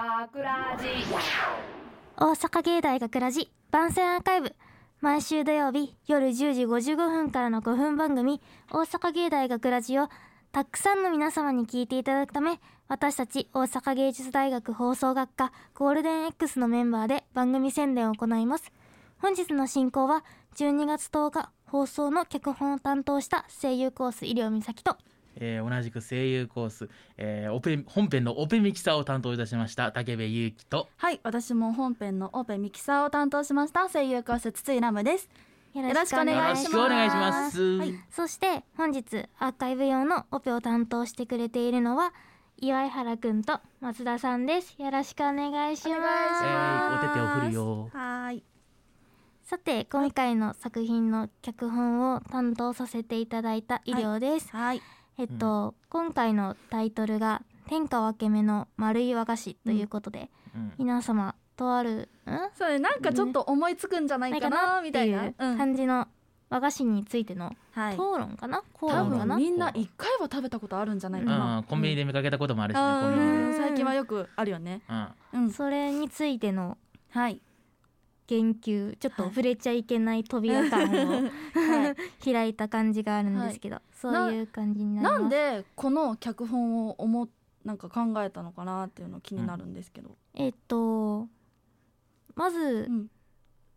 学ラジ大阪芸大学ラジ番宣アーカイブ。毎週土曜日夜10時55分からの5分番組大阪芸大学ラジをたくさんの皆様に聞いていただくため私たち大阪芸術大学放送学科ゴールデン X のメンバーで番組宣伝を行います。本日の進行は12月10日放送の脚本を担当した声優コース医療美咲とえー同じく声優コース、えーオペ本編のオペミキサーを担当いたしました竹部祐樹と。はい私も本編のオペミキサーを担当しました声優コース筒井ラムです。よろしくお願いします。よろしくお願いします。はい。そして本日アーカイブ用のオペを担当してくれているのは岩井原くんと松田さんです。よろしくお願いします。お願いしえますーお手手を振るよ。はーい。さて今回の作品の脚本を担当させていただいた医療です、はいえっと、今回のタイトルが天下分け目の丸い和菓子ということで、うん。皆様とあるん？そうねなんかちょっと思いつくんじゃないかなみたいな。感じの和菓子についてのはい。討論かな、討多論かな？分みんな一回は食べたことあるんじゃないかう、なん。コンビニで見かけたこともあるしね、最近はよくあるよね。うん。うん。それについてのはい言及ちょっとはい。触れちゃいけない扉感を はい開いた感じがあるんですけど、そういう感じになります。なんでこの脚本を思っなんか考えたのかなっていうの気になるんですけど、えっとまず、うん。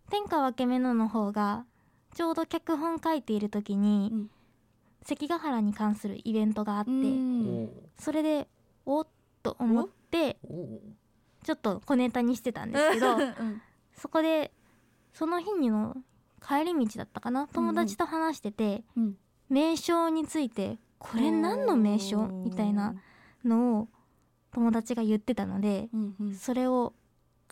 天下分け目のの方がちょうど脚本書いている時に、うん。関ヶ原に関するイベントがあって、うん。それでおっと思ってちょっと小ネタにしてたんですけど うんそこでその日にの帰り道だったかな？友達と話してて、うん。名称についてこれ何の名称？みたいなのを友達が言ってたのでうんうん。それを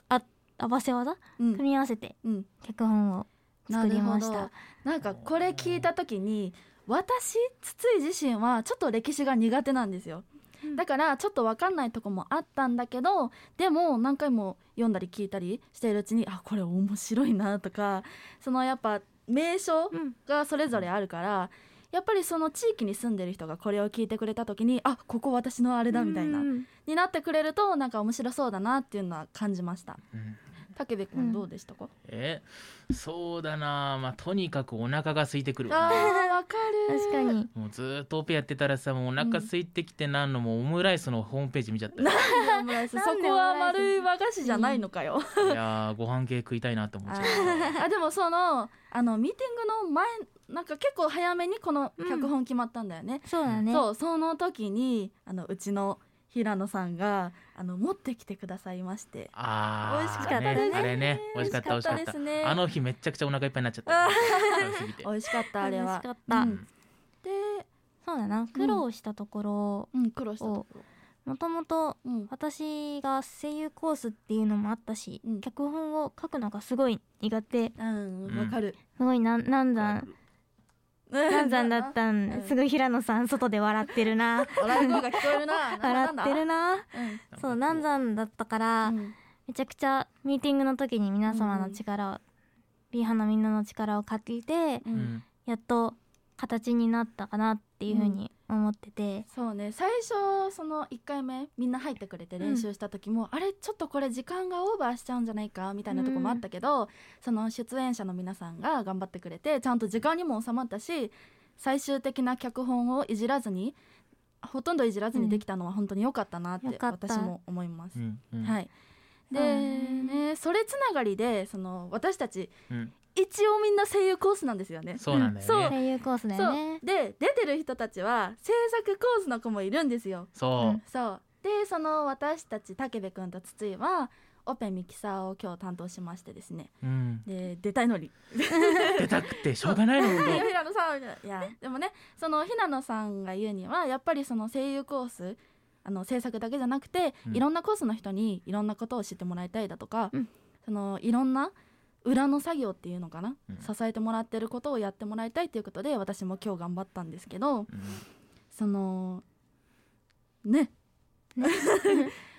あ合わせ技？うん。組み合わせてうん。脚本を作りました。なんかこれ聞いた時に私筒井自身はちょっと歴史が苦手なんですよ、うんだからちょっと分かんないとこもあったんだけどでも何回も読んだり聞いたりしているうちにあこれ面白いなとかそのやっぱ名称うん。がそれぞれあるからやっぱりその地域に住んでる人がこれを聞いてくれた時にあここ私のあれだみたいなうん。になってくれるとなんか面白そうだなっていうのは感じました。うん武部君どうでしたか、えそうだな。まあとにかくお腹が空いてくるあーわかる。確かに。もうずーっとオペやってたらさもうお腹空いてきてなんのもうオムライスのホームページ見ちゃった。よオムライス？そこは丸い和菓子じゃないのかよ、いやーご飯系食いたいなって思っちゃったあでもそのあのミーティングの前なんか結構早めにこの脚本決まったんだよね、そうだね。そうその時にあのうちの平野さんがあの持ってきてくださいまして。あー美味しかったですね。あれね美味しかった美味しかった。あの日めちゃくちゃお腹いっぱいになっちゃった。美味しかったあれは。美味しかった。うん。でそうだな苦労したところうん。苦労したところ。もともとうん。私が声優コースっていうのもあったし、うん。脚本を書くのがすごい苦手。うんうんわかる、すごいなん難産難産だったん、うん。すぐ平野さん外で笑ってるな。笑い声が聞こえるな。笑ってるな。なそう難産だったから、うん。めちゃくちゃミーティングの時に皆様の力を、ビーハのみんなの力を借りてううんん。やっと形になったかなっていうふうに思ってて、そうね。最初その1回目みんな入ってくれて練習した時も、あれちょっとこれ時間がオーバーしちゃうんじゃないかみたいなとこもあったけど、その出演者の皆さんが頑張ってくれてちゃんと時間にも収まったし最終的な脚本をいじらずにほとんどいじらずにできたのは本当に良かったなって私も思います。うんうん。はい。でうんねそれつながりでその私たちうん一応みんな声優コースなんですよね。そうなんだそう。よね声優コースだよね。そう。で出てる人たちは制作コースの子もいるんですよ。そう。そう。でその私たち武部君と筒井はオペミキサーを今日担当しましてですね。うん。で出たいのに。出たくてしょうがないの本当平野さんいやでもねその平野さんが言うにはやっぱりその声優コースあの制作だけじゃなくて、うん。いろんなコースの人にいろんなことを知ってもらいたいだとか、うん。そのいろんな裏の作業っていうのかな、うん。支えてもらってることをやってもらいたいということで私も今日頑張ったんですけどうん。そのね。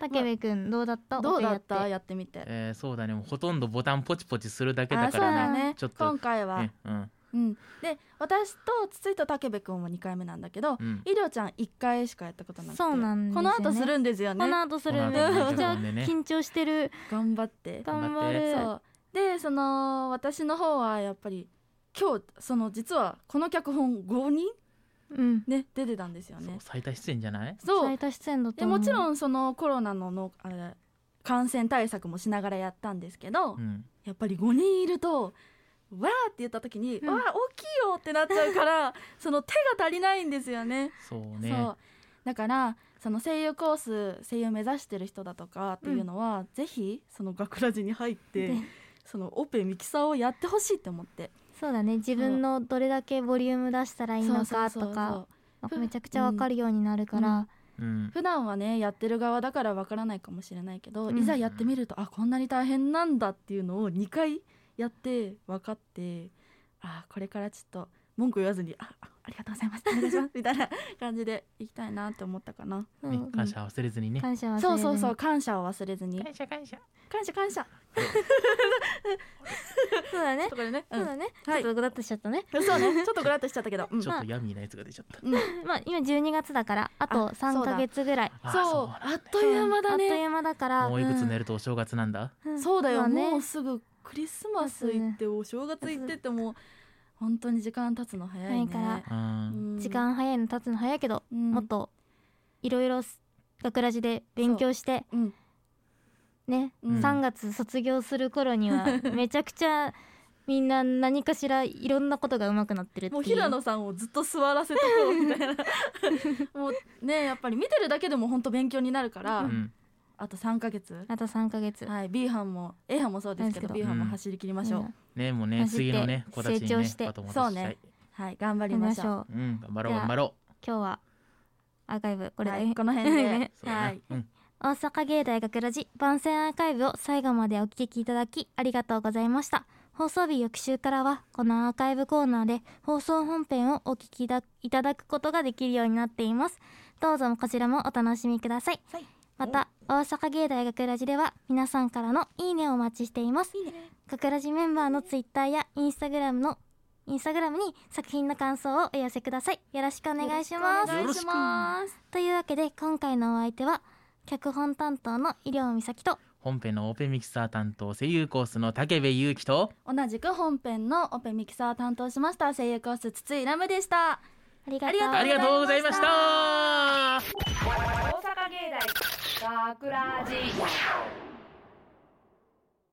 武部くんどうだった？どうだっオペやってた？やってみて。えーそうだね。もうほとんどボタンポチポチするだけあそうだからねだね。ちょっと。今回は。ねうん。うん、で私と筒井と武部君は2回目なんだけど、うん。医療ちゃん1回しかやったことなくてそうなんですよね。この後するんですよね。この後するこめの後ね。ちゃくちゃ自分でね緊張してる。頑張って。頑張る。そうでその私の方はやっぱり今日その実はこの脚本5人うん。ね出てたんですよそうね最多出演じゃない？そう。最多出演だとで思うもちろんそのコロナののあれ感染対策もしながらやったんですけど、うん。やっぱり5人いるとわーって言った時に、うん。わー大きいよってなっちゃうから その手が足りないんですよね。そうね。そう。だからその声優コース声優目指してる人だとかっていうのは、ぜひその学ラジに入ってでそのオペミキサーをやってほしいって思って。そうだね。自分のどれだけボリューム出したらいいのかとかめちゃくちゃわかるようになるから、うん。普段はねやってる側だからわからないかもしれないけど、うん。いざやってみるとあこんなに大変なんだっていうのを2回やって分かってあこれからちょっと文句言わずにああありがとうございますお願いします みたいな感じでいきたいなって思ったかな。うんね感謝忘れずにね。感謝はそうそうそう感謝を忘れずに。感謝感謝。感謝感謝 そうだね。とかでね、うん。そうだね、はい。ちょっとグラッとしちゃったね。そうね。ちょっとグラッとしちゃったけど、うん。ちょっとヤミーなやつが出ちゃった。うん。まあ今12月だからあとあそう3だ。ヶ月ぐらい。あそう。あっという間だあっといねう間だからもういくつ寝るとお正月なんだ？ん。そうだよ、もうすぐクリスマス行ってお正月行ってっても本当に時間経つの早いかうん。うん。時間早いの経つの早いけど、うん。もっといろいろ学ラジで勉強してうんね、うん。3月卒業する頃には めちゃくちゃみんな何かしらいろんなことが上手くなってるっていう。もう平野さんをずっと座らせとこうみたいな。もうねやっぱり見てるだけでも本当勉強になるから、うん。あと3ヶ月。あと3ヶ月、はい B 班も A 班もそうですけどですけど。B 班も走り切りましょう、うん。ねもうね次のね子たちにね成長して。バトン渡し。たいはい頑張りましょう。ましょう。うん頑張ろう頑張ろ今日はアーカイブこれで、はい、この辺で。はい。うん大阪芸大学ラジ番宣アーカイブを最後までお聞きいただきありがとうございました。放送日翌週からはこのアーカイブコーナーで放送本編をお聞きだいただくことができるようになっています。どうぞこちらもお楽しみください、はい。また大阪芸大学ラジでは皆さんからのいいねをお待ちしています。学ラジメンバーのツイッターやインスタグラムのインスタグラムに作品の感想をお寄せください。よろしくお願いします。お願いします。というわけで今回のお相手は脚本担当の医療美咲と本編のオペミキサー担当声優コースの武部勇樹と同じく本編のオペミキサーを担当しました声優コース筒井ラムでした。ありがとうありがとうありがとうございました。大阪芸大学ラジ